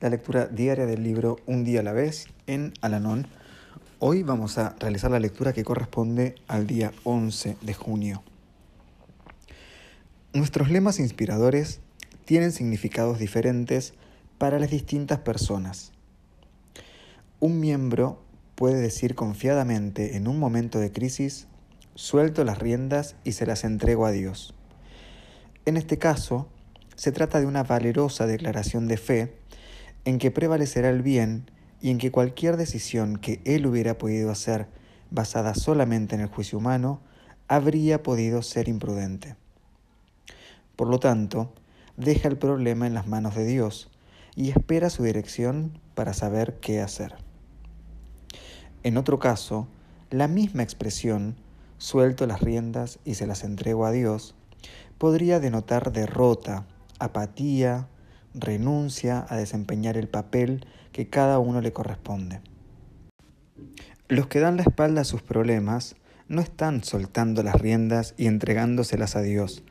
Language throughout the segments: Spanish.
la lectura diaria del libro Un día a la vez en Alanón Hoy vamos a realizar la lectura que corresponde al día 11 de junio. Nuestros lemas inspiradores tienen significados diferentes para las distintas personas. Un miembro puede decir confiadamente en un momento de crisis, suelto las riendas y se las entrego a Dios. En este caso, se trata de una valerosa declaración de fe en que prevalecerá el bien y en que cualquier decisión que él hubiera podido hacer basada solamente en el juicio humano habría podido ser imprudente. Por lo tanto, deja el problema en las manos de Dios y espera su dirección para saber qué hacer. En otro caso, la misma expresión, suelto las riendas y se las entrego a Dios, podría denotar derrota, apatía, renuncia a desempeñar el papel que cada uno le corresponde. Los que dan la espalda a sus problemas no están soltando las riendas y entregándoselas a Dios,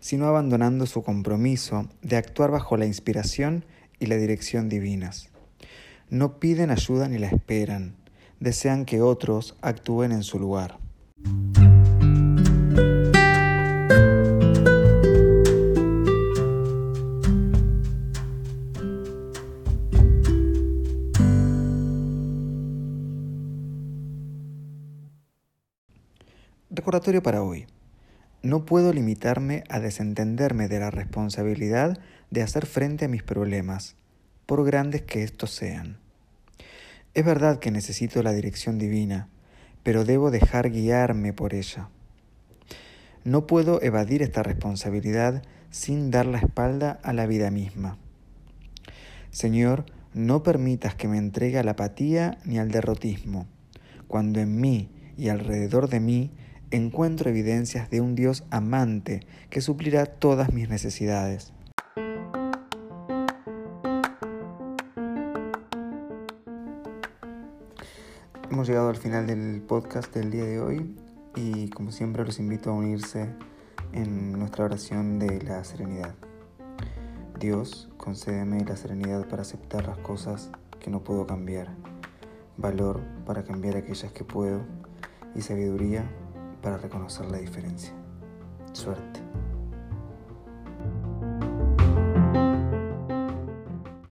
sino abandonando su compromiso de actuar bajo la inspiración y la dirección divinas. No piden ayuda ni la esperan, desean que otros actúen en su lugar. Recordatorio para hoy. No puedo limitarme a desentenderme de la responsabilidad de hacer frente a mis problemas, por grandes que estos sean. Es verdad que necesito la dirección divina, pero debo dejar guiarme por ella. No puedo evadir esta responsabilidad sin dar la espalda a la vida misma. Señor, no permitas que me entregue a la apatía ni al derrotismo, cuando en mí y alrededor de mí encuentro evidencias de un Dios amante que suplirá todas mis necesidades. Hemos llegado al final del podcast del día de hoy y como siempre los invito a unirse en nuestra oración de la serenidad. Dios, concédeme la serenidad para aceptar las cosas que no puedo cambiar, valor para cambiar aquellas que puedo y sabiduría para reconocer la diferencia. Suerte.